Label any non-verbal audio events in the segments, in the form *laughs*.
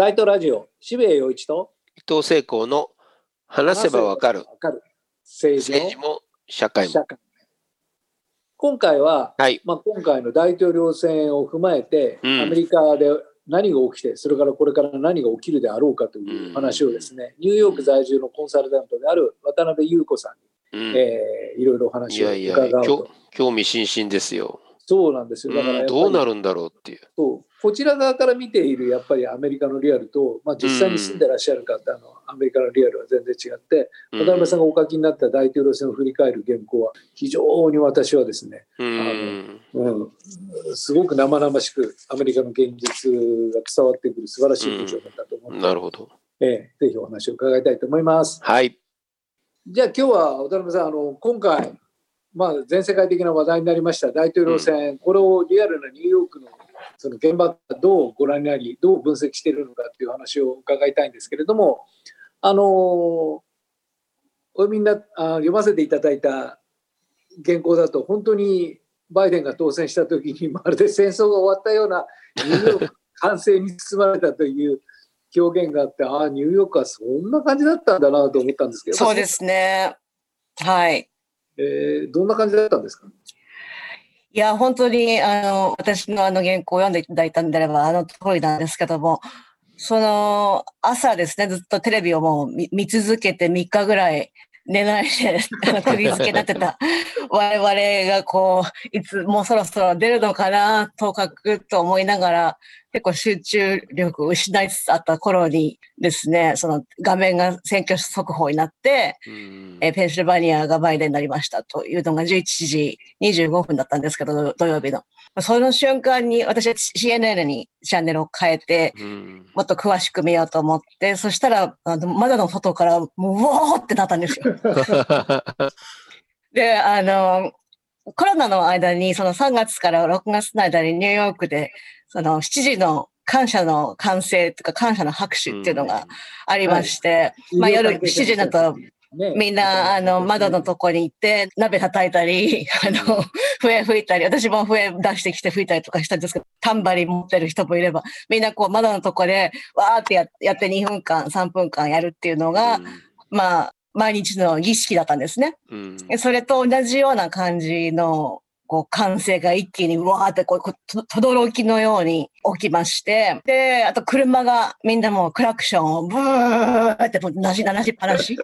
サイトラジオ、渋谷陽一と伊藤聖光の話せばわかる政治も政治も社会も。今回は、はい。まあ、今回の大統領選を踏まえて、うんアメリカで何が起きて、それからこれから何が起きるであろうかという話をですね、ニューヨーク在住のコンサルタントである渡辺優子さんに、うん、えーいろいろおい話をやいや伺う興味津々ですよ。そうなんですよ。だからどうなるんだろうっていう。そうこちら側から見ているやっぱりアメリカのリアルと、まあ、実際に住んでらっしゃる方のアメリカのリアルは全然違って、うん渡辺さんがお書きになった大統領選を振り返る原稿は非常に私はですね、うん。うん、すごく生々しくアメリカの現実が伝わってくる素晴らしい文章だったと思うので、なるほど。ええぜひお話を伺いたいと思います。はい。じゃあ今日は渡辺さんあの今回、まあ、全世界的な話題になりました大統領選、これをリアルなニューヨークのその現場がどうご覧になりどう分析しているのかっていう話を伺いたいんですけれどもあのお読みになあ読ませていただいた原稿だと本当にバイデンが当選した時にまるで戦争が終わったようなニューヨーク歓声に包まれたという表現があってああニューヨークはそんな感じだったんだなと思ったんですけどそうですね。はい。えーどんな感じだったんですか？いや、本当に、あの、私のあの原稿を読んでいただいたんであれば、あの通りなんですけども、その、朝ですね、ずっとテレビをもう見見続けて3日ぐらい寝ないで、*laughs* あの、釘付けになってた *laughs* 我々がこう、いつ、もうそろそろ出るのかな、当確と思いながら、結構集中力を失いつつあった頃にですね、その画面が選挙速報になって、うんえーペンシルバニアがバイデンになりましたというのが11時25分だったんですけど、土曜日の。その瞬間に私は CNN にチャンネルを変えて、うんもっと詳しく見ようと思って、そしたら、あの窓の外からもう、うおーってなったんですよ。*laughs* で、あの、コロナの間に、その3月から6月の間にニューヨークで、その7時の感謝の歓声とか感謝の拍手っていうのがありまして、まあ夜7時になると、ね。みんな、あの、窓のとこに行って、鍋叩いたり、あの、笛吹いたり、私も笛出してきて吹いたりとかしたんですけど、タンバリン持ってる人もいれば、みんなこう窓のとこで、わーってややって2分間、3分間やるっていうのが、まあ、毎日の儀式だったんですね。うん。でそれと同じような感じの、こう、歓声が一気にわーってこう、こうと、とどろきのように起きまして、で、あと車がみんなもうクラクションをブーってもうなし、なしっぱなし。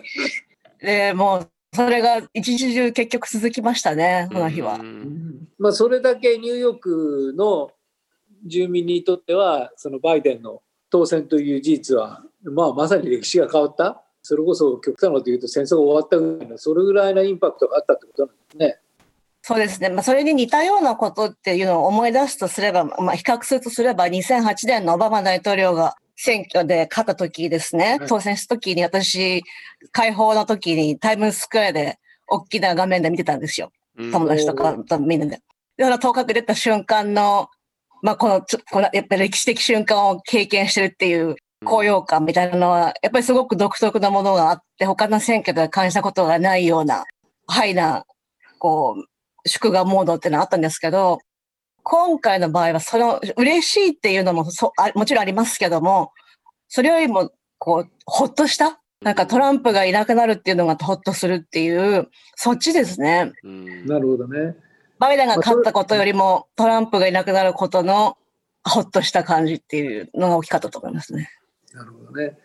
*laughs* で、もう、それが一日中結局続きましたね、その日はう。んまあ、それだけニューヨークの住民にとってはそのバイデンの当選という事実は、まあ、まさに歴史が変わったそれこそ極端なこと言うと戦争が終わったぐらいのそれぐらいのインパクトがあったってことなんですね。そうですね。まあ、それに似たようなことっていうのを思い出すとすれば、まあ、比較するとすれば、2008年のオバマ大統領が選挙で勝った時ですねはい、当選した時に私、解放の時にタイムズスクエアで大きな画面で見てたんですよ。うん友達とかとみんなで。で、その当確出た瞬間の、まあ、この、ちょこの、やっぱり歴史的瞬間を経験してるっていう高揚感みたいなのは、やっぱりすごく独特なものがあって、他の選挙では感じたことがないような、ハイな、こう、祝賀モードっていうのがあったんですけど、今回の場合は、その、嬉しいっていうのもそあ、もちろんありますけども、それよりも、こう、ほっとしたなんかトランプがいなくなるっていうのがほっとするっていう、そっちですね。うんなるほどね。バイデンが勝ったことよりも、トランプがいなくなることの、ほっとした感じっていうのが大きかったと思いますね。なるほどね。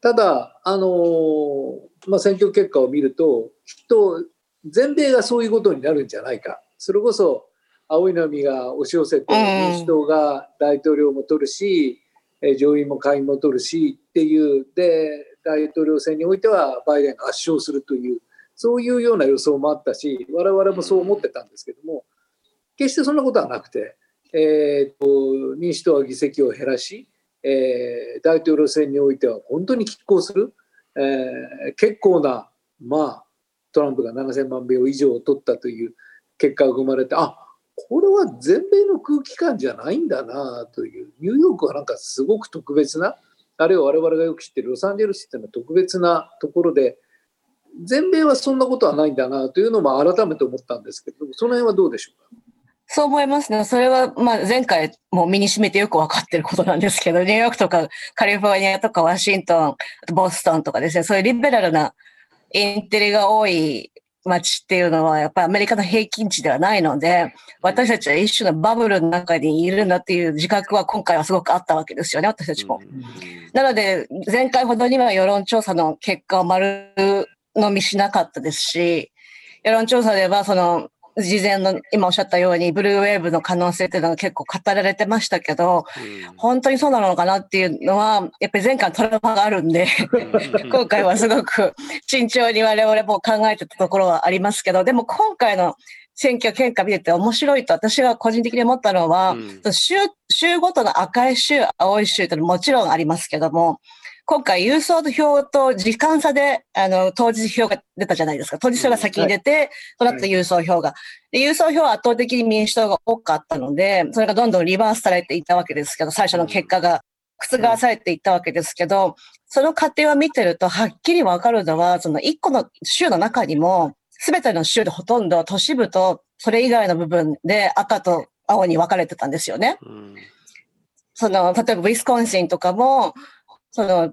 ただ、あのーまあ、選挙結果を見るときっと全米がそういうことになるんじゃないか。それこそ青い波が押し寄せてうん民主党が大統領も取るし、えー上院も下院も取るしっていうで大統領選においてはバイデンが圧勝するというそういうような予想もあったし我々もそう思ってたんですけども決してそんなことはなくて、えーと民主党は議席を減らし、えー大統領選においては本当に拮抗する、えー結構な、まあ、トランプが7000万票以上を取ったという結果が生まれてあこれは全米の空気感じゃないんだなという。ニューヨークはなんかすごく特別なあるいは我々がよく知ってるロサンゼルスっていうのは特別なところで全米はそんなことはないんだなというのも改めて思ったんですけどその辺はどうでしょうか？そう思いますね。それは、まあ、前回も身に染めてよくわかってることなんですけど、ニューヨークとかカリフォルニアとかワシントン、ボストンとかですね、そういうリベラルなインテリが多い街っていうのは、やっぱりアメリカの平均値ではないので、私たちは一種のバブルの中にいるんだっていう自覚は今回はすごくあったわけですよね、私たちも。なので、前回ほどには世論調査の結果を丸飲みしなかったですし、世論調査では、その、事前の今おっしゃったようにブルーウェーブの可能性っていうのが結構語られてましたけど、本当にそうなのかなっていうのは、やっぱり前回トラウマがあるんで、今回はすごく慎重に我々も考えてたところはありますけど、でも今回の選挙結果見てて面白いと私が個人的に思ったのは、州、州ごとの赤い州、青い州ってのももちろんありますけども、今回郵送票と時間差で、あの、当日票が出たじゃないですか。当日票が先に出て、その後郵送票が。で、郵送票は圧倒的に民主党が多かったので、それがどんどんリバースされていったわけですけど、最初の結果が覆されていったわけですけど、その過程を見てると、はっきりわかるのは、その一個の州の中にも、すべての州でほとんど都市部とそれ以外の部分で赤と青に分かれてたんですよね。その、例えばウィスコンシンとかも、その、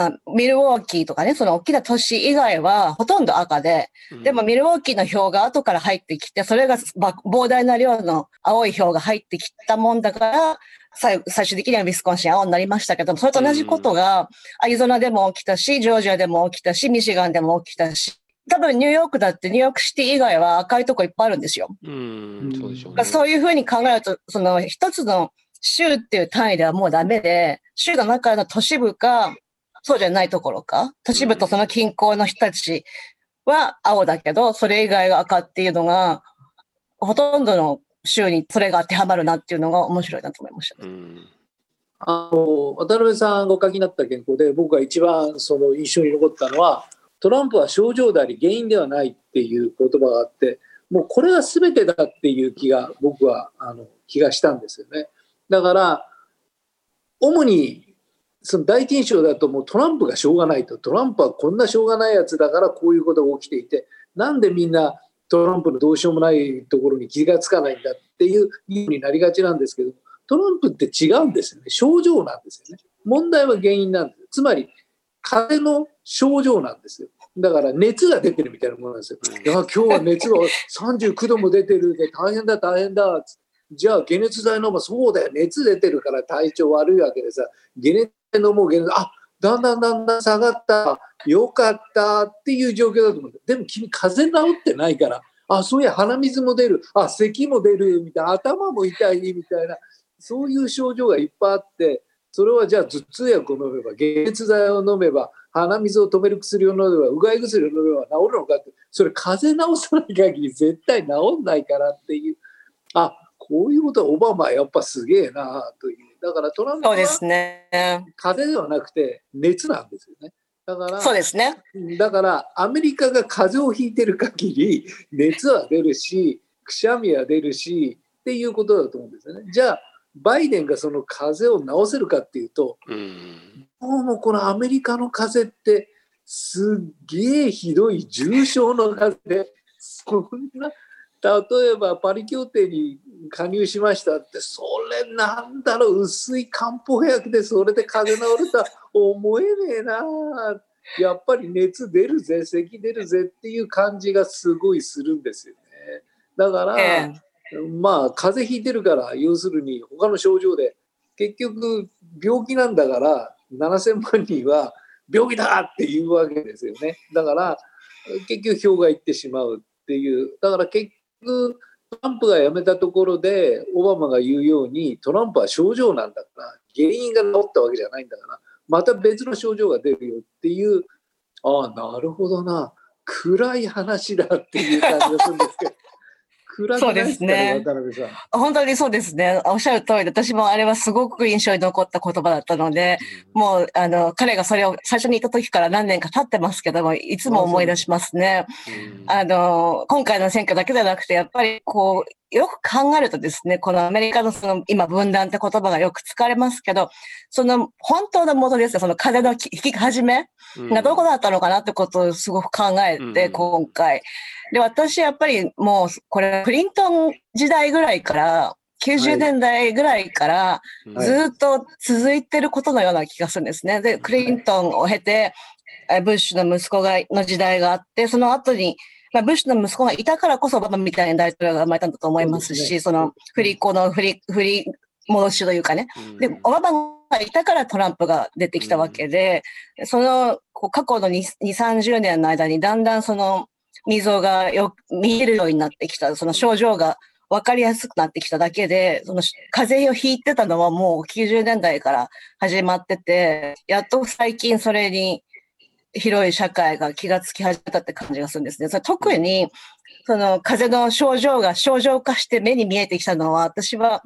あミルウォーキーとかね、その大きな都市以外はほとんど赤で、でもミルウォーキーの票が後から入ってきて、それが膨大な量の青い票が入ってきたもんだから、最最終的にはウィスコンシン青になりましたけども、それと同じことがアリゾナでも起きたし、ジョージアでも起きたし、ミシガンでも起きたし、多分ニューヨークだってニューヨークシティ以外は赤いとこいっぱいあるんですよ。うん、そうでしょうね。そういうふうに考えると、その一つの州っていう単位ではもうダメで、州の中の都市部か、そうじゃないところか、都市部とその近郊の人たちは青だけど、それ以外が赤っていうのが、ほとんどの州にそれが当てはまるなっていうのが面白いなと思いました。うんあの渡辺さんがお書きになった原稿で僕が一番その印象に残ったのはトランプは症状であり原因ではないっていう言葉があってもうこれが全てだっていう気が僕はあの気がしたんですよね。だから主にその第一印象だともうトランプがしょうがないと。トランプはこんなしょうがないやつだからこういうことが起きていて。なんでみんなトランプのどうしようもないところに気がつかないんだっていう理由になりがちなんですけど。トランプって違うんですよね。症状なんですよね。問題は原因なんです。つまり風邪の症状なんですよ。だから熱が出てるみたいなものなんですよ。いや今日は熱が39度も出てるで大変だ大変だって。じゃあ解熱剤飲むそうだよ。熱出てるから体調悪いわけでさ。解熱剤飲もう解熱あだんだんだんだん下がった。よかったっていう状況だと思うでも君風邪治ってないから。あそういや鼻水も出る。あ咳も出るみたいな。頭も痛いみたいな。そういう症状がいっぱいあって。それはじゃあ頭痛薬を飲めば解熱剤を飲めば鼻水を止める薬を飲めばうがい薬を飲めば治るのかって。それ風邪治さない限り絶対治んないからっていう。あこういうことはオバマはやっぱすげえなという。だからトランプはそうですね。風邪ではなくて熱なんですよね。だからそうですね。だからアメリカが風邪をひいてる限り熱は出るしくしゃみは出るしっていうことだと思うんですよね。じゃあバイデンがその風邪を治せるかっていうとうん。どうもこのアメリカの風邪ってすっげえひどい重症の風邪。でそんな例えばパリ協定に加入しましたってそれなんだろう薄い漢方薬でそれで風邪治るとは思えねえな。やっぱり熱出るぜ咳出るぜっていう感じがすごいするんですよね。だから、えまあ風邪ひいてるから要するに他の症状で結局病気なんだから7,000万人は病気だっていうわけですよね。だから結局票がいってしまうっていう。だから結局トランプが辞めたところでオバマが言うようにトランプは症状なんだから原因が治ったわけじゃないんだからまた別の症状が出るよっていうああなるほどな暗い話だっていう感じがするんですけど。暗くない？ですかね渡辺さん。本当にそうですね。おっしゃる通りで、私もあれはすごく印象に残った言葉だったので、もう、あの、彼がそれを最初に言った時から何年か経ってますけども、いつも思い出しますね。あの、今回の選挙だけじゃなくて、やっぱりこう、よく考えるとですね、このアメリカのその今分断って言葉がよく使われますけど、その本当の元ですよ、その風の引き始めがどこだったのかなってことをすごく考えて、うん今回。で、私やっぱりもうこれ繰クリントン時代ぐらいから、90年代ぐらいからうんずっと続いてることのような気がするんですね。で、クリントンを経て、えブッシュの息子が、の時代があって、その後に、まあ、ブッシュの息子がいたからこそ、オバマみたいな大統領が生まれたんだと思いますし、その振り子の振り、振り戻しというかね。うん。で、オバマがいたからトランプが出てきたわけで、その過去の2、2 30年の間にだんだんその溝がよ見えるようになってきた、その症状が分かりやすくなってきただけで、その風邪をひいてたのはもう90年代から始まってて、やっと最近それに広い社会が気がつき始めたって感じがするんですね。それ特に、その風邪の症状が症状化して目に見えてきたのは、私は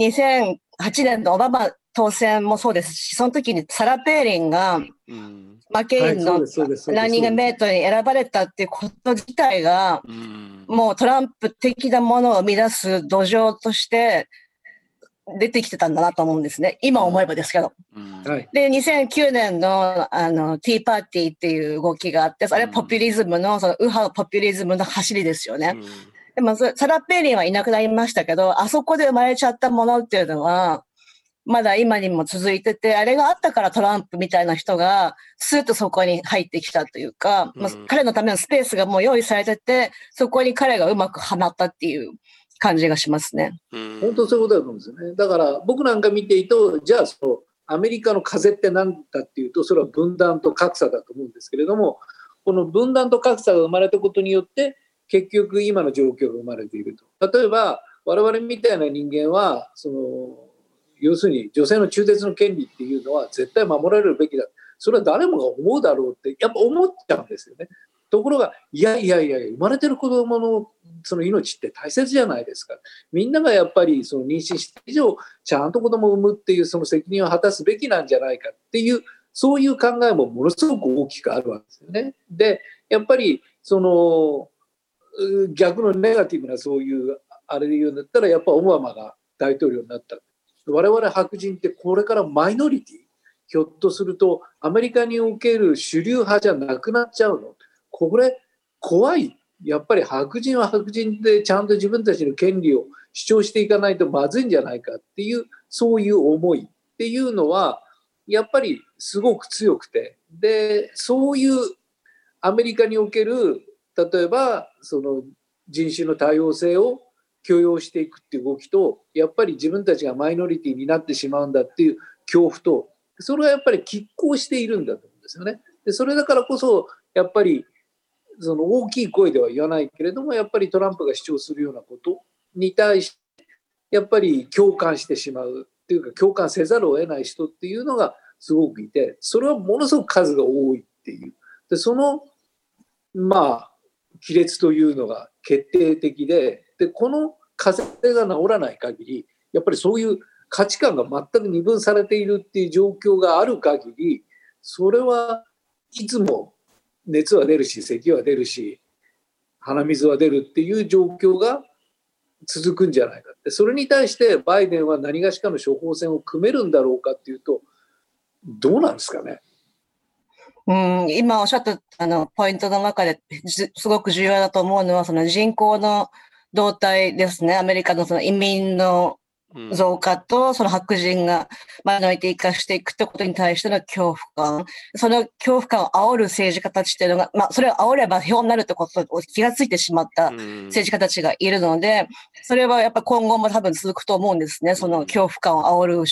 2008年のオバマ当選もそうですし、その時にサラ・ペーリンがマケインのランニングメイトに選ばれたっていうこと自体が、うん。もうトランプ的なものを生み出す土壌として出てきてたんだなと思うんですね。今思えばですけど。で、2009年のあのティーパーティーっていう動きがあって、それはポピュリズムの、その右派ポピュリズムの走りですよね。でもそれ、サラ・ペーリンはいなくなりましたけど、あそこで生まれちゃったものっていうのは、まだ今にも続いてて、あれがあったからトランプみたいな人が、スーッとそこに入ってきたというか、まあうん彼のためのスペースがもう用意されてて、そこに彼がうまくはまったっていう感じがしますね。うん本当そういうことだと思うんですよね。だから僕なんか見ていると、じゃあそのアメリカの風って何だっていうと、それは分断と格差だと思うんですけれども、この分断と格差が生まれたことによって、結局今の状況が生まれていると。例えば、我々みたいな人間は、その要するに女性の中絶の権利っていうのは絶対守られるべきだ。それは誰もが思うだろうって、やっぱ思っちゃうんですよね。ところが、いやいやいや、生まれてる子供のその命って大切じゃないですか。みんながやっぱりその妊娠して以上、ちゃんと子供を産むっていうその責任を果たすべきなんじゃないかっていう、そういう考えもものすごく大きくあるわけですよね。で、やっぱりその逆のネガティブなそういうあれで言うんだったら、やっぱオバマが大統領になった。我々白人ってこれからマイノリティ、ひょっとするとアメリカにおける主流派じゃなくなっちゃうの？これ怖い。やっぱり白人は白人でちゃんと自分たちの権利を主張していかないとまずいんじゃないかっていうそういう思いっていうのはやっぱりすごく強くてでそういうアメリカにおける例えばその人種の多様性を許容していくっていう動きとやっぱり自分たちがマイノリティになってしまうんだっていう恐怖とそれはやっぱり拮抗しているんだと思うんですよね。でそれだからこそやっぱりその大きい声では言わないけれどもやっぱりトランプが主張するようなことに対してやっぱり共感してしまうっていうか共感せざるを得ない人っていうのがすごくいてそれはものすごく数が多いっていうでそのまあ亀裂というのが決定的ででこの風邪が治らない限りやっぱりそういう価値観が全く二分されているっていう状況がある限りそれはいつも熱は出るし咳は出るし鼻水は出るっていう状況が続くんじゃないかってそれに対してバイデンは何がしかの処方箋を組めるんだろうかっていうとどうなんですかね？うん、今おっしゃったあのポイントの中ですごく重要だと思うのは、その人口の動態ですね。アメリカのその移民のうん増加と、その白人がマイノリティ化していくってことに対しての恐怖感。その恐怖感を煽る政治家たちっていうのが、まあ、それを煽れば票になるってことを気がついてしまったうん政治家たちがいるので、それはやっぱ今後も多分続くと思うんですね。その恐怖感を煽る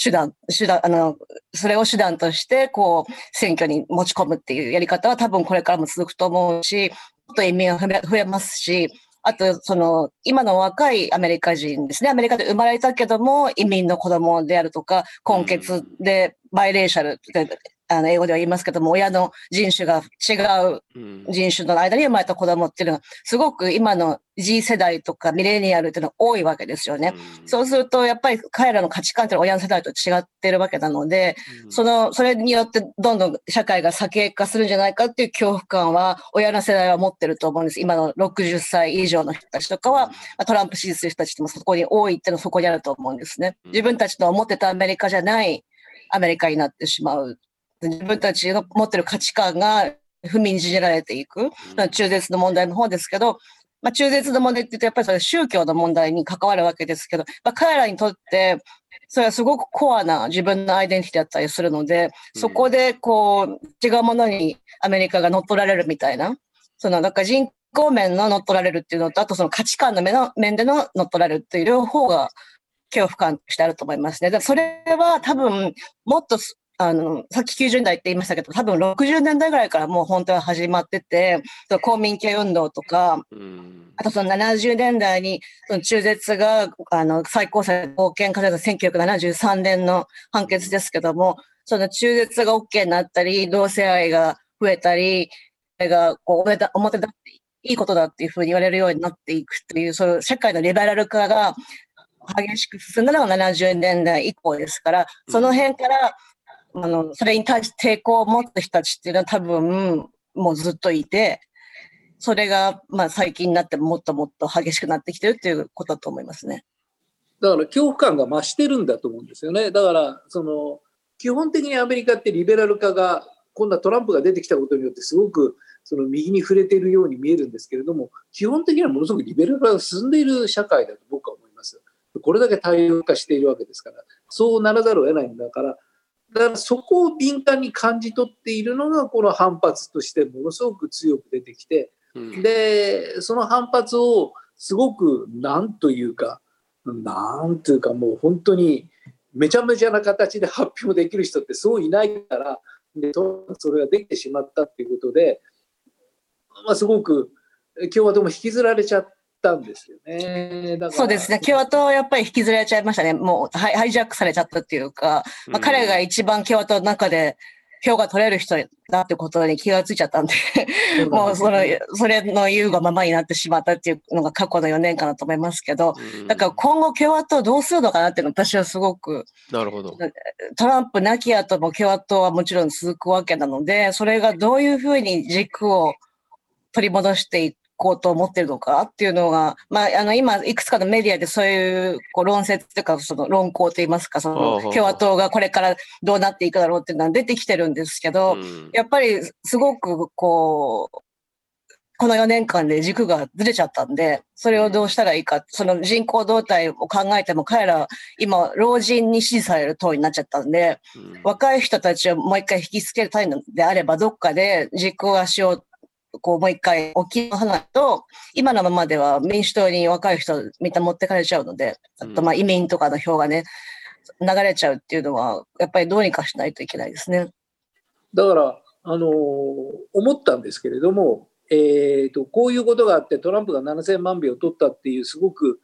手段、手段、あの、それを手段として、こう、選挙に持ち込むっていうやり方は多分これからも続くと思うし、もっと移民が増えますし、あと、その、今の若いアメリカ人ですね。アメリカで生まれたけども、移民の子供であるとか、根血でバイレーシャル、あの、英語では言いますけども、親の人種が違ううん人種の間に生まれた子供っていうのは、すごく今の G 世代とかミレニアルっていうのは多いわけですよね。うんそうすると、やっぱり彼らの価値観っていうのは親の世代と違ってるわけなので、うんその、それによってどんどん社会が先鋭化するんじゃないかっていう恐怖感は、親の世代は持ってると思うんです。今の60歳以上の人たちとかは、まあトランプ支持する人たちもそこに多いっていうのはそこにあると思うんですね。うん自分たちの思ってたアメリカじゃないアメリカになってしまう。自分たちの持ってる価値観が踏みにじられていく。中絶の問題の方ですけど、まあ、中絶の問題って言うと、やっぱりそれ宗教の問題に関わるわけですけど、まあ、彼らにとって、それはすごくコアな自分のアイデンティティだったりするので、そこでこう、違うものにアメリカが乗っ取られるみたいな、その、なんか人口面の乗っ取られるっていうのと、あとその価値観の面の面での乗っ取られるっていう両方が恐怖感としてあると思いますね。だそれは多分、もっとあの、さっき90年代って言いましたけど、多分60年代ぐらいからもう本当は始まってて、公民権運動とか、あとその70年代にその中絶があの最高裁合憲化された1973年の判決ですけども、その中絶が OK になったり、同性愛が増えたり、それがこう表だ表だっていいことだっていうふうに言われるようになっていくという、そういう社会のリベラル化が激しく進んだのが70年代以降ですから、その辺からあの、それに対して抵抗を持った人たちっていうのは多分、もうずっといて、それが、まあ最近になってもっともっと激しくなってきてるっていうことだと思いますね。だから恐怖感が増してるんだと思うんですよね。だから、その、基本的にアメリカってリベラル化が、こんなトランプが出てきたことによってすごくその右に触れているように見えるんですけれども、基本的にはものすごくリベラル化が進んでいる社会だと僕は思います。これだけ多様化しているわけですから、そうならざるを得ないんだから、だからそこを敏感に感じ取っているのがこの反発としてものすごく強く出てきて、でその反発をすごくなんというかなんというかもう本当にめちゃめちゃな形で発表できる人ってそういないからでそれができてしまったっていうことで、まあ、すごく共和党も引きずられちゃったんですよね。そうですね。共和党はやっぱり引きずられちゃいましたね。もうハイジャックされちゃったっていうか、まあ、彼が一番共和党の中で票が取れる人だってことに気がついちゃったんでもうその、それの言うがままになってしまったっていうのが過去の4年間だと思いますけど、だから今後共和党どうするのかなっていうのは私はすごく、なるほど。トランプなき後も共和党はもちろん続くわけなので、それがどういうふうに軸を取り戻していこうと思ってるのかっていうのが、まあ、あの、今、いくつかのメディアでそういう、こう、論説というか、その論考といいますか、その、共和党がこれからどうなっていくだろうっていうのは出てきてるんですけど、やっぱり、すごく、こう、この4年間で軸がずれちゃったんで、それをどうしたらいいか、その人口動態を考えても、彼ら、今、老人に支持される党になっちゃったんで、若い人たちをもう一回引きつけたいのであれば、どっかで軸足をこうもう一回沖縄花と、今のままでは民主党に若い人みんな持ってかれちゃうので、あとまあ移民とかの票がね、流れちゃうっていうのは、やっぱりどうにかしないといけないですね。だから、あのー、思ったんですけれども、えーと、こういうことがあってトランプが7000万票を取ったっていうすごく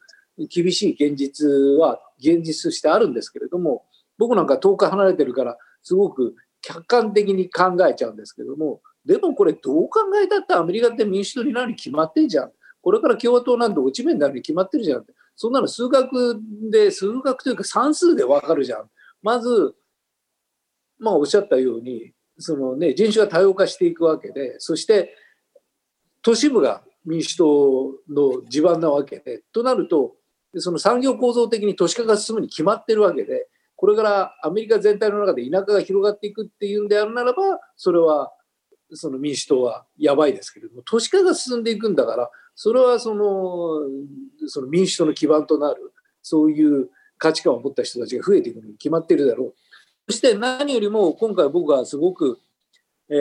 厳しい現実は現実としてあるんですけれども僕なんか遠く離れてるからすごく客観的に考えちゃうんですけどもでもこれどう考えたってアメリカって民主党になるに決まってんじゃん。これから共和党なんて落ち目になるに決まってるじゃん。そんなの数学で、数学というか算数でわかるじゃん。まず、まあおっしゃったように、そのね、人種が多様化していくわけで、そして都市部が民主党の地盤なわけで、となると、その産業構造的に都市化が進むに決まってるわけで、これからアメリカ全体の中で田舎が広がっていくっていうんであるならば、それはその民主党はやばいですけれども都市化が進んでいくんだからそれはそのその民主党の基盤となるそういう価値観を持った人たちが増えていくのに決まっているだろう。そして何よりも今回僕はすごく、え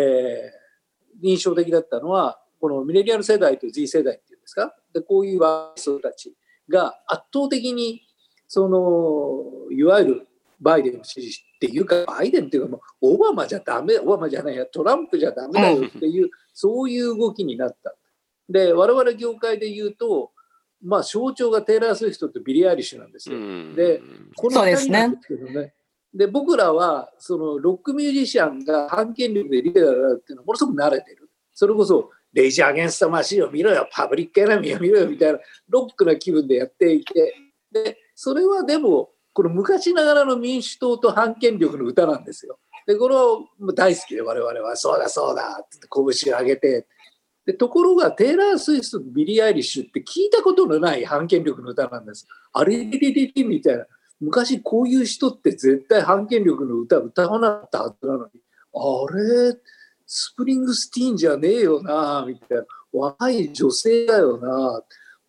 ー、印象的だったのはこのミレニアル世代と Z 世代っていうんですか？でこういう人たちが圧倒的にそのいわゆるバイデンを支持っていうかバイデンっていうかもうオバマじゃダメオバマじゃないやトランプじゃダメだよっていうそういう動きになった。で我々業界で言うとまあ象徴がテイラー・スウィフトとビリー・アイリッシュなんですよ。でこの2人なんですけどね。で僕らはそのロックミュージシャンが反権力でリベラルっていうのはものすごく慣れてる。それこそレイジ・アゲンスト・マシンを見ろよパブリック・エナミーを見ろよみたいなロックな気分でやっていてでそれはでもこの昔ながらの民主党と反権力の歌なんですよ。でこれは大好きで我々は「そうだそうだ」って拳を上げて。でところがテイラー・スウィフトとビリー・アイリッシュって聞いたことのない反権力の歌なんです。あれれれれみたいな。昔こういう人って絶対反権力の歌歌わなかったはずなのに。あれ？スプリングスティーンじゃねえよな。みたいな。若い女性だよな。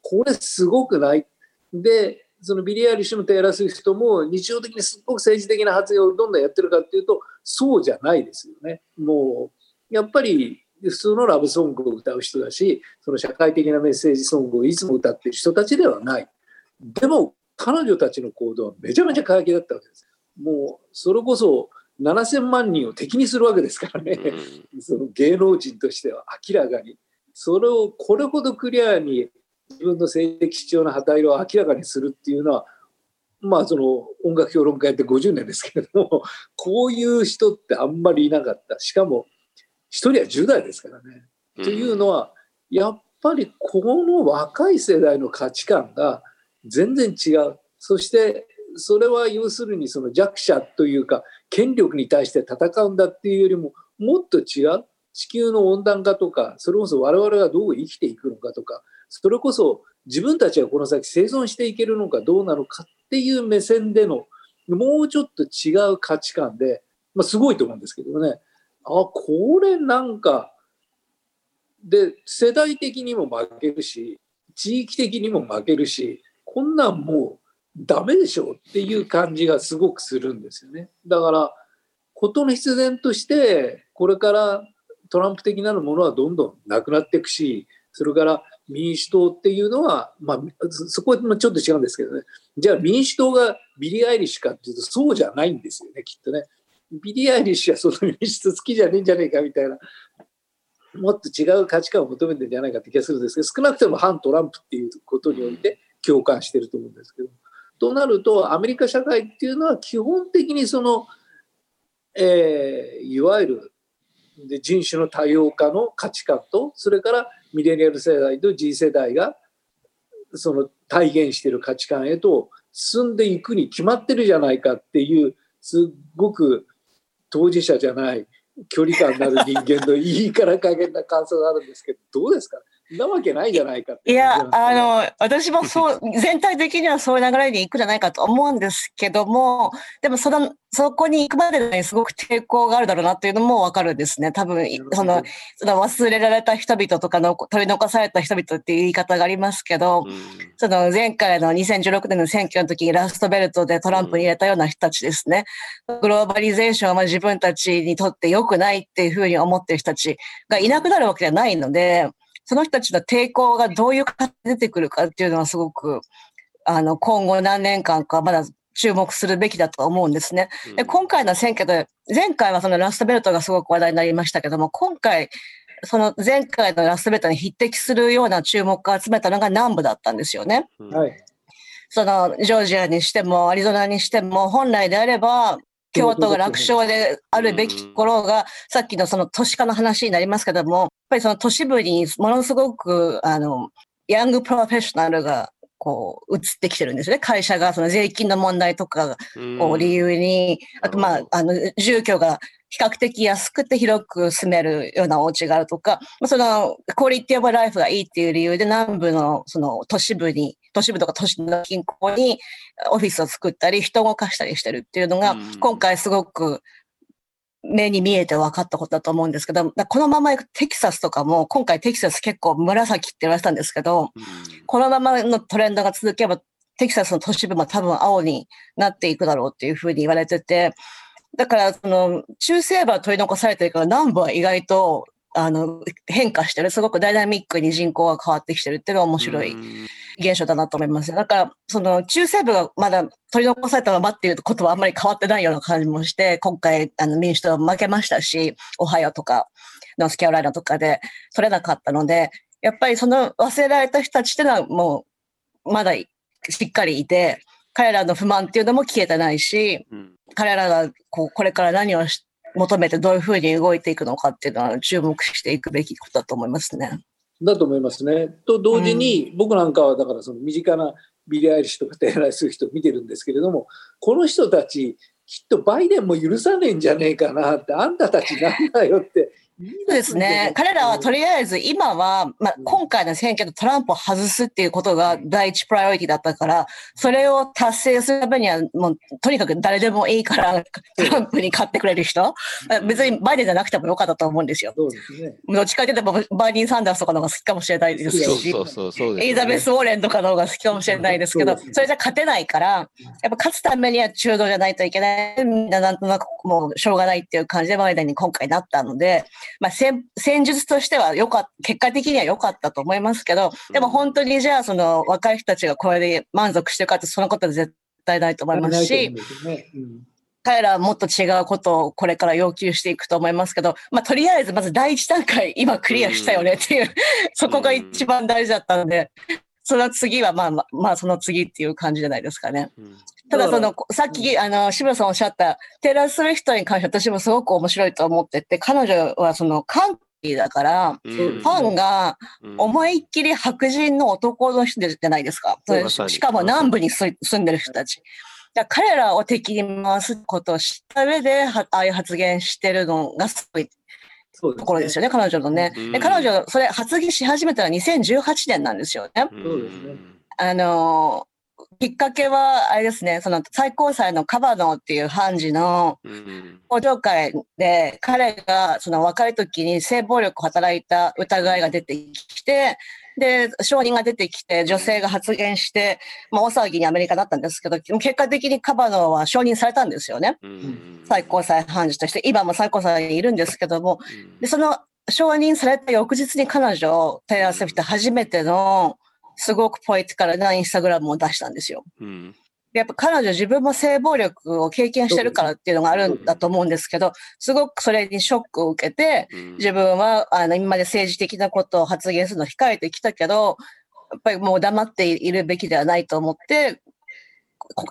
これすごくない？でそのビリー・アイリッシュのテイラー・スウィフトも日常的にすごく政治的な発言をどんどんやってるかっていうとそうじゃないですよね。もうやっぱり普通のラブソングを歌う人だしその社会的なメッセージソングをいつも歌ってる人たちではない。でも彼女たちの行動はめちゃめちゃ過激だったわけです。もうそれこそ7000万人を敵にするわけですからね、うん、その芸能人としては明らかに。それをこれほどクリアに自分の性的主張の旗色を明らかにするっていうのはまあその音楽評論家やって50年ですけれどもこういう人ってあんまりいなかったしかも1人は10代ですからね。うん、というのはやっぱりこの若い世代の価値観が全然違う。そしてそれは要するにその弱者というか権力に対して戦うんだっていうよりももっと違う地球の温暖化とかそれこそ我々がどう生きていくのかとかそれこそ自分たちがこの先生存していけるのかどうなのかっていう目線でのもうちょっと違う価値観で、まあ、すごいと思うんですけどねあこれなんかで世代的にも負けるし地域的にも負けるしこんなんもうダメでしょっていう感じがすごくするんですよね。だから事の必然としてこれからトランプ的なものはどんどんなくなっていくしそれから民主党っていうのは、まあ、そこはちょっと違うんですけどねじゃあ民主党がビリー・アイリッシュかっていうとそうじゃないんですよねきっとね。ビリー・アイリッシュはその民主党好きじゃねえんじゃねえかみたいなもっと違う価値観を求めてるんじゃないかって気がするんですけど少なくとも反トランプっていうことにおいて共感してると思うんですけど。となるとアメリカ社会っていうのは基本的にその、えー、いわゆるで人種の多様化の価値観とそれからミレニアル世代と Z 世代がその体現している価値観へと進んでいくに決まってるじゃないかっていうすっごく当事者じゃない距離感のある人間のいいから加減な感想があるんですけどどうですかね？なわけないじゃないかいや、あの、私もそう、*laughs* 全体的にはそういう流れでいくんじゃないかと思うんですけども、でもその、そこに行くまでにすごく抵抗があるだろうなっていうのもわかるんですね。多分、その、その忘れられた人々とかの取り残された人々っていう言い方がありますけど、うん、その前回の2016年の選挙の時にラストベルトでトランプに入れたような人たちですね。うん、グローバリゼーションは自分たちにとって良くないっていうふうに思ってる人たちがいなくなるわけじゃないので、その人たちの抵抗がどういう形で出てくるかっていうのはすごく、あの、今後何年間かまだ注目するべきだと思うんですね。で今回の選挙で、前回はそのラストベルトがすごく話題になりましたけども、今回、その前回のラストベルトに匹敵するような注目を集めたのが南部だったんですよね。はい。そのジョージアにしてもアリゾナにしても本来であれば京都が楽勝であるべき頃が、さっきのその都市化の話になりますけども、やっぱりその都市部にものすごく、あの、ヤングプロフェッショナルがこう、移ってきてるんですね。会社がその税金の問題とかを理由に、あとまあ、あの、住居が比較的安くて広く住めるようなお家があるとか、その、クオリティオブライフがいいっていう理由で南部のその都市部に、都市部とか都市の近郊にオフィスを作ったり、人を動かしたりしてるっていうのが、今回すごく目に見えて分かったことだと思うんですけど、このままテキサスとかも、今回テキサス結構紫って言われてたんですけど、このままのトレンドが続けば、テキサスの都市部も多分青になっていくだろうっていうふうに言われてて、だから、その、中西部は取り残されてるから、南部は意外と、あの、変化してる。すごくダイナミックに人口が変わってきてるっていうのは面白い現象だなと思います。だから、その、中西部がまだ取り残されたままっていうことはあんまり変わってないような感じもして、今回、あの、民主党は負けましたし、オハイオとか、ノースキャロライナとかで取れなかったので、やっぱりその忘れられた人たちっていうのはもう、まだしっかりいて、彼らの不満っていうのも消えてないし、うん、彼らがこうこれから何を求めてどういうふうに動いていくのかっていうのは注目していくべきことだと思いますね。だと思いますね。と同時に、僕なんかはだからその身近なビリー・アイリッシュとかテイラー・スウィフトを見てるんですけれどもこの人たちきっとバイデンも許さねえんじゃねえかなってあんたたちなんだよってそうですね。彼らはとりあえず今は、まあ、今回の選挙でトランプを外すっていうことが第一プライオリティだったから、それを達成するためには、もうとにかく誰でもいいからトランプに勝ってくれる人、別にバイデンじゃなくてもよかったと思うんですよ。そうですね。どっちかというと、バイデン・サンダースとかの方が好きかもしれないですし、エリザベス・ウォーレンとかの方が好きかもしれないですけど、それじゃ勝てないから、やっぱ勝つためには中道じゃないといけない。みんななんとなくもうしょうがないっていう感じでバイデンに今回なったので、まあ戦、戦術としては良かった、結果的には良かったと思いますけど、でも本当にじゃあその若い人たちがこれで満足してるかってそのことは絶対ないと思いますし、彼らはもっと違うことをこれから要求していくと思いますけど、まあ、とりあえずまず第一段階今クリアしたよねっていう、そこが一番大事だったので、その次はまあまあその次っていう感じじゃないですかね。ただその、さっき、あの、渋谷さんおっしゃった、テイラー・スウィフトに関して私もすごく面白いと思ってて、彼女はその、カントリーだから、ファンが思いっきり白人の男の人じゃないですか。しかも南部に住んでる人たち。彼らを敵に回すことを知った上で、ああいう発言してるのがすごいところですよね、彼女のね。で彼女、それ発言し始めたのは2018年なんですよね。あの、きっかけは、あれですね、その最高裁のカバノっていう判事の公聴会で、彼がその若い時に性暴力を働いた疑いが出てきて、で、証人が出てきて、女性が発言して、まあ、大騒ぎにアメリカだったんですけど、結果的にカバノは承認されたんですよね。最高裁判事として、今も最高裁にいるんですけども、でその承認された翌日に彼女、テイラー・セフィット初めてのすごくポイティカルなインスタグラムを出したんですよ。うん、やっぱ彼女自分も性暴力を経験してるからっていうのがあるんだと思うんですけど、すごくそれにショックを受けて、自分はあの今まで政治的なことを発言するのを控えてきたけど、やっぱりもう黙っているべきではないと思って、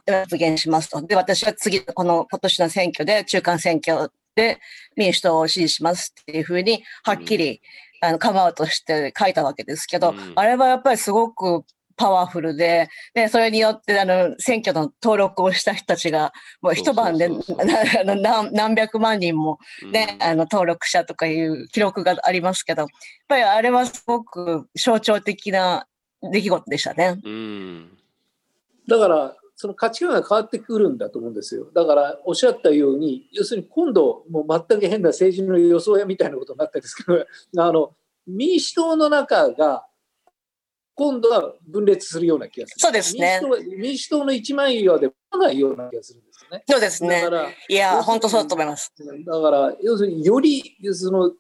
発言しますと。で、私は次、この今年の選挙で、中間選挙で民主党を支持しますっていうふうに、はっきりあの、カバーとして書いたわけですけど、うん、あれはやっぱりすごくパワフルで、で、それによって、あの、選挙の登録をした人たちが、もう一晩で *laughs* 何何百万人もね、うん、あの、登録者とかいう記録がありますけど、やっぱりあれはすごく象徴的な出来事でしたね。うん、だから、その価値観が変わってくるんだと思うんですよ。だからおっしゃったように、要するに今度、もう全く変な政治の予想やみたいなことになったんですけど、*laughs* あの民主党の中が今度は分裂するような気がする。そうですね。民主党民主党の一枚岩で来ないような気がするんですよね。そうですね。だからいや、本当そうだと思います。だから、要するにより、その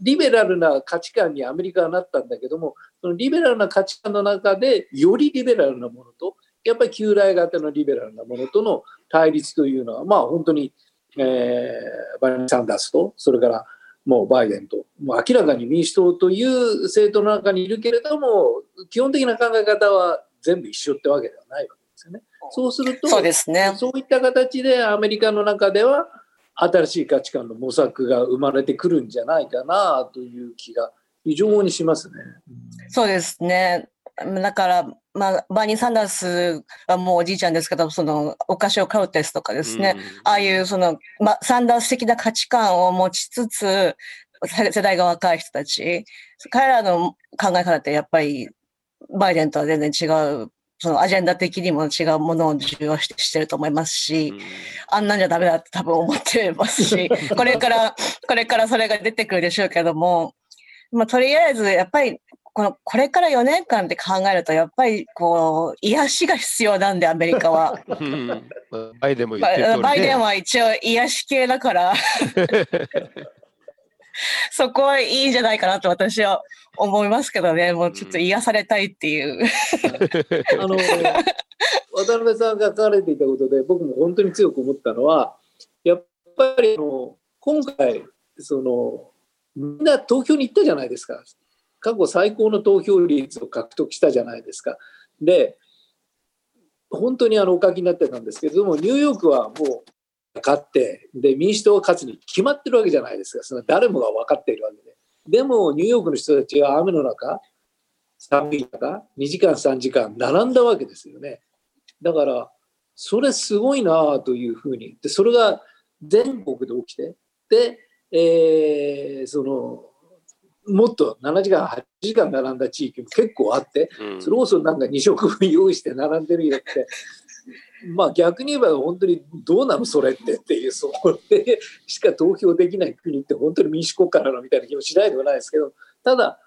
リベラルな価値観にアメリカはなったんだけども、そのリベラルな価値観の中で、よりリベラルなものと、やっぱり旧来型のリベラルなものとの対立というのは、まあ本当に、えー、バニー・サンダースと、それからもうバイデンと、もう明らかに民主党という政党の中にいるけれども、基本的な考え方は全部一緒ってわけではないわけですよね。そうすると、そうですね。そういった形でアメリカの中では、新しい価値観の模索が生まれてくるんじゃないかなという気が非常にしますね。そうですね。だから、まあ、バーニー・サンダースはもうおじいちゃんですけど、その、オカシオ・カウテスとかですね、ああいうその、まあ、サンダース的な価値観を持ちつつ、世代が若い人たち、彼らの考え方ってやっぱり、バイデンとは全然違う、そのアジェンダ的にも違うものを重要してしてると思いますし、あんなんじゃダメだって多分思ってますし、これから、これからそれが出てくるでしょうけども、まあ、とりあえず、やっぱりこの、これから4年間って考えると、やっぱり、こう、癒しが必要なんで、アメリカは。*laughs* バイデンも言ってる、ね、バイデンは一応癒し系だから *laughs* そこはいいんじゃないかなと私は思いますけどね、もうちょっと癒されたいっていう。あの、*laughs* 渡辺さんが書かれていたことで、僕も本当に強く思ったのは、やっぱりあの今回、その、みんな東京に行ったじゃないですか。過去最高の投票率を獲得したじゃないですか。で、本当にあのお書きになってたんですけれども、ニューヨークはもう勝って、で、民主党が勝つに決まってるわけじゃないですか。その誰もが分かっているわけで。でも、ニューヨークの人たちは雨の中、寒い中、2時間、3時間並んだわけですよね。だから、それすごいなというふうに。で、それが全国で起きて、で、えー、そのもっと7時間8時間並んだ地域も結構あってそれこそなんか2食分用意して並んでるよって。*laughs* まあ逆に言えば本当にどうなのそれってっていうそれでしか投票できない国って本当に民主国家なのみたいな気もしないではないですけどただ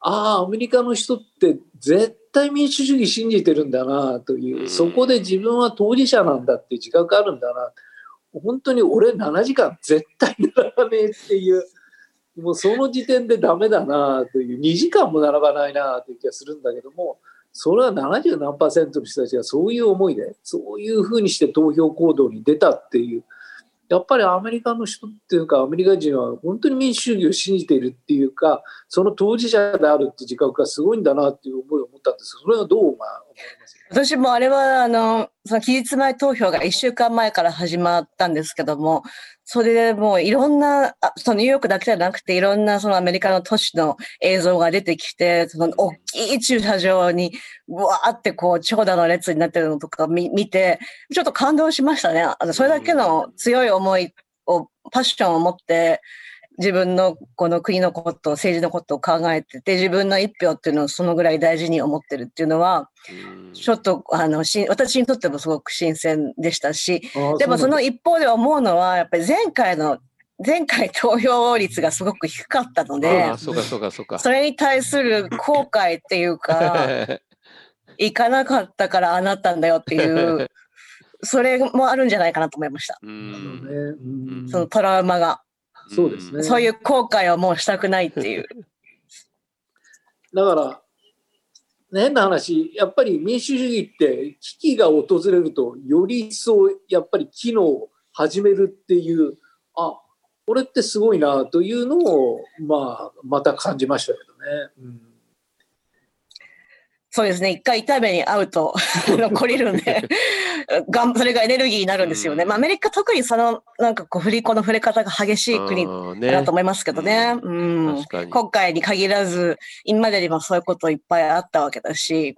ああアメリカの人って絶対民主主義信じてるんだなというそこで自分は当事者なんだっていう自覚あるん。だな本当に俺7時間絶対並ばねえっていうもうその時点でダメだなという2時間も並ばないなという気がするんだけどもそれは70何パーセントの人たちがそういう思いでそういうふうにして投票行動に出たっていうやっぱりアメリカの人っていうかアメリカ人は本当に民主主義を信じているっていうかその当事者であるって自覚がすごいんだなっていう思いを持ったんです。それはどう思います？私もあれはあのその期日前投票が1週間前から始まったんですけどもそれでもういろんなそのニューヨークだけじゃなくていろんなそのアメリカの都市の映像が出てきてその大きい駐車場にわーってこう長蛇の列になってるのとか見見てちょっと感動しましたね。あのそれだけの強い思いをパッションを持って自分のこの国のこと、政治のことを考えてて、自分の一票っていうのをそのぐらい大事に思ってるっていうのは、ちょっと、あの、し私にとってもすごく新鮮でしたし、でもその一方で思うのは、やっぱり前回の前回投票率がすごく低かったので、それに対する後悔っていうか、*laughs* 行かなかったからああなったんだよっていう、*laughs* それもあるんじゃないかなと思いました。そのトラウマが。そうですね。そういう後悔はもうしたくないっていう。*laughs* だから、変な話、やっぱり民主主義って危機が訪れると、より一層やっぱり機能を始めるっていう、あこれってすごいなというのを、まあ、また感じましたけどね。うんそうですね。一回痛い目に遭うと *laughs* 残りるんでがん、それがエネルギーになるんですよね。まあ、アメリカ特にその、なんかこう、振り子の触れ方が激しい国だと思いますけどね。ねうん。今回に限らず、今までにもそういうこといっぱいあったわけだし、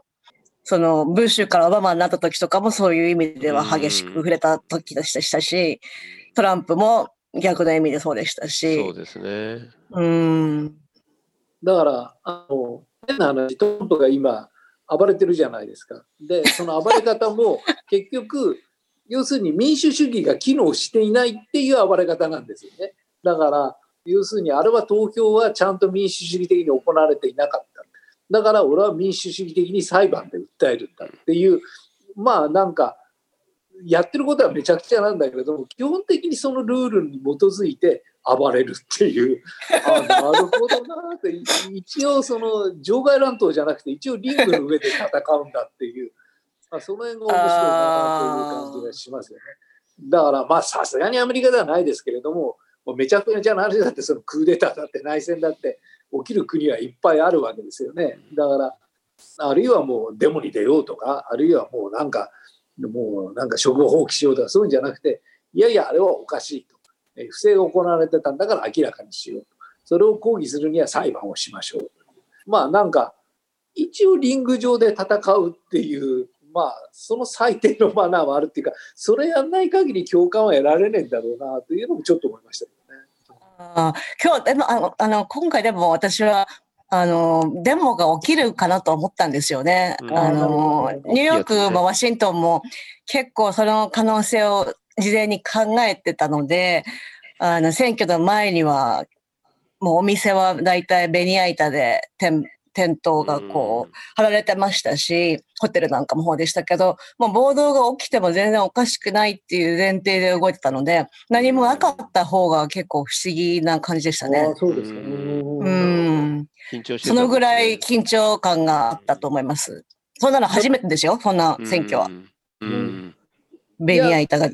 その、ブッシュからオバマになった時とかもそういう意味では激しく触れた時でしたし、トランプも逆の意味でそうでしたし。そうですね。うん。だから、あの、変な話、トランプが今、暴れてるじゃないですか。でその暴れ方も *laughs* 結局要するに民主主義が機能していないっていう暴れ方なんですよね。だから要するにあれは投票はちゃんと民主主義的に行われていなかった。だから俺は民主主義的に裁判で訴えるんだっていうまあなんかやってることはめちゃくちゃなんだけれども基本的にそのルールに基づいて暴れるっていうあなるほどなって一応その場外乱闘じゃなくて一応リングの上で戦うんだっていうまあその辺が面白いなという感じがしますよね。だからまあさすがにアメリカではないですけれどももうめちゃくちゃな話だってそのクーデターだって内戦だって起きる国はいっぱいあるわけですよね。だからあるいはもうデモに出ようとかあるいはもうなんかもうなんか職を放棄しようとかそういうんじゃなくていやいやあれはおかしいと。不正が行われてたんだから明らかにしようと。それを抗議するには裁判をしましょう。まあなんか、一応リング上で戦うっていう、まあその最低のマナーはあるっていうか、それやんない限り共感は得られねえんだろうなというのもちょっと思いましたけどね。あ今日でもあのあの今回でも私はあのデモが起きるかなと思ったんですよね。あのニューヨークもワシントンも結構その可能性を事前に考えてたので、あの、選挙の前には、もうお店は大体ベニヤ板で店、店頭がこう、貼られてましたし、ホテルなんかもそうでしたけど、もう暴動が起きても全然おかしくないっていう前提で動いてたので、何もなかった方が結構不思議な感じでしたね。そうですか、うん。緊張して、そのぐらい緊張感があったと思います。そんなの初めてですよ、そんな選挙は。うん。ベニヤ板が。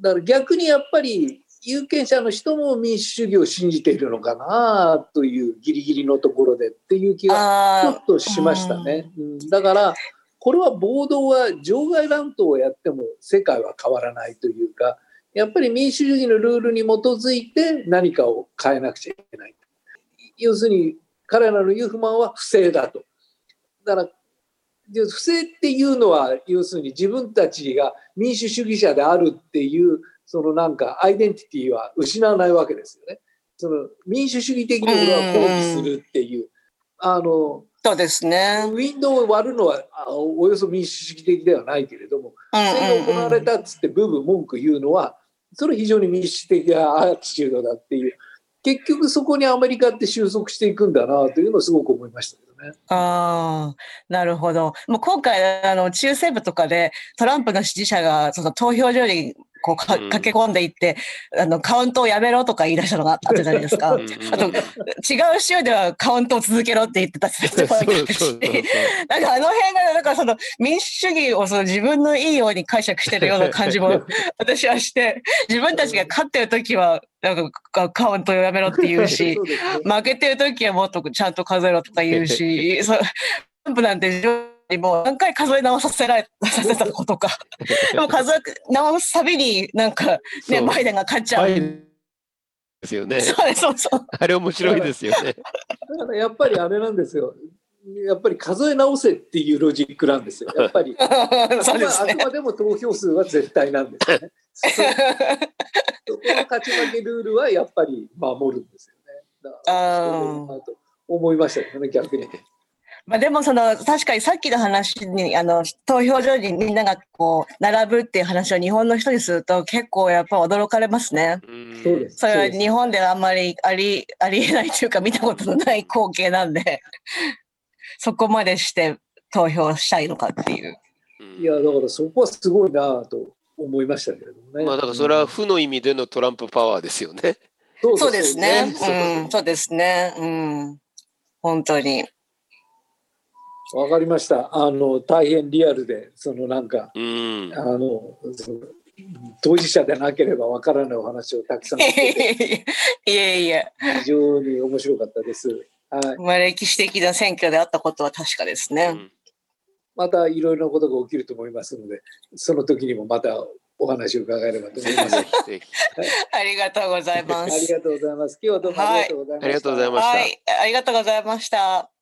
だから逆にやっぱり有権者の人も民主主義を信じているのかなというギリギリのところでっていう気がちょっとしましたね。うん、だからこれは暴動は場外乱闘をやっても世界は変わらないというかやっぱり民主主義のルールに基づいて何かを変えなくちゃいけない。要するに彼らの言う不満は不正だと。だから不正っていうのは要するに自分たちが民主主義者であるっていうそのなんかアイデンティティは失わないわけですよね。その民主主義的に俺は抗議するっていう、あの、そうですね。ウィンドウを割るのはあおよそ民主主義的ではないけれども、うんそれが行われたっつってブーブー文句言うのは、それ非常に民主的なアーティチュードだっていう、結局そこにアメリカって収束していくんだなというのをすごく思いましたけどね。ああ、なるほど。もう今回、あの、中西部とかでトランプの支持者がその投票所にこうかうん駆け込んでいって、あの、カウントをやめろとか言い出したのがあったじゃないですか。あと、違う州ではカウントを続けろって言ってた人もいたし。なんかあの辺が、なんかその民主主義をその自分のいいように解釈してるような感じも *laughs* 私はして、自分たちが勝ってる時は、なんかカウントをやめろって言うし *laughs* 負けてる時はもっとちゃんと数えろとか言うし、*laughs* そうトランプなんて非常にもう何回数え直させられさせたことか。*laughs* でも数え直すたびになんかね、バイデンが勝っちゃう。ですよね。そうそうそう。あれ面白いですよね。だからやっぱりあれなんですよ。やっぱり数え直せっていうロジックなんですよ。やっぱり。*laughs* そうですねあく。までも投票数は絶対なんですよね。*laughs* そそこの勝ち負けルールはやっぱり守るんですよね。だからあーそうだなと思いましたけどね、逆に。まあでもその確かにさっきの話にあの投票所にみんながこう並ぶっていう話を日本の人にすると結構やっぱ驚かれますね。うんそうです。それは日本ではあんまりありありえないというか見たことのない光景なんで *laughs* そこまでして投票したいのかっていう。うんいや、だからそこはすごいなと思いましたけれどもね。まあだからそれは負の意味でのトランプパワーですよね。そうですね。そうですうん、そうですね。うん。本当に。わかりました。あの、大変リアルで、そのなんか、うん。あの、当事者でなければわからないお話をたくさん聞けて *laughs* いえいえ。非常に面白かったです。はい。まあ歴史的な選挙であったことは確かですね。うんまたいろいろなことが起きると思いますので、その時にもまたお話を伺えればと思います。ありがとうございま *laughs* ありす。がとうございます。今日はどうもありがとうございました。ありがとうございましたはい、ありがとうございました。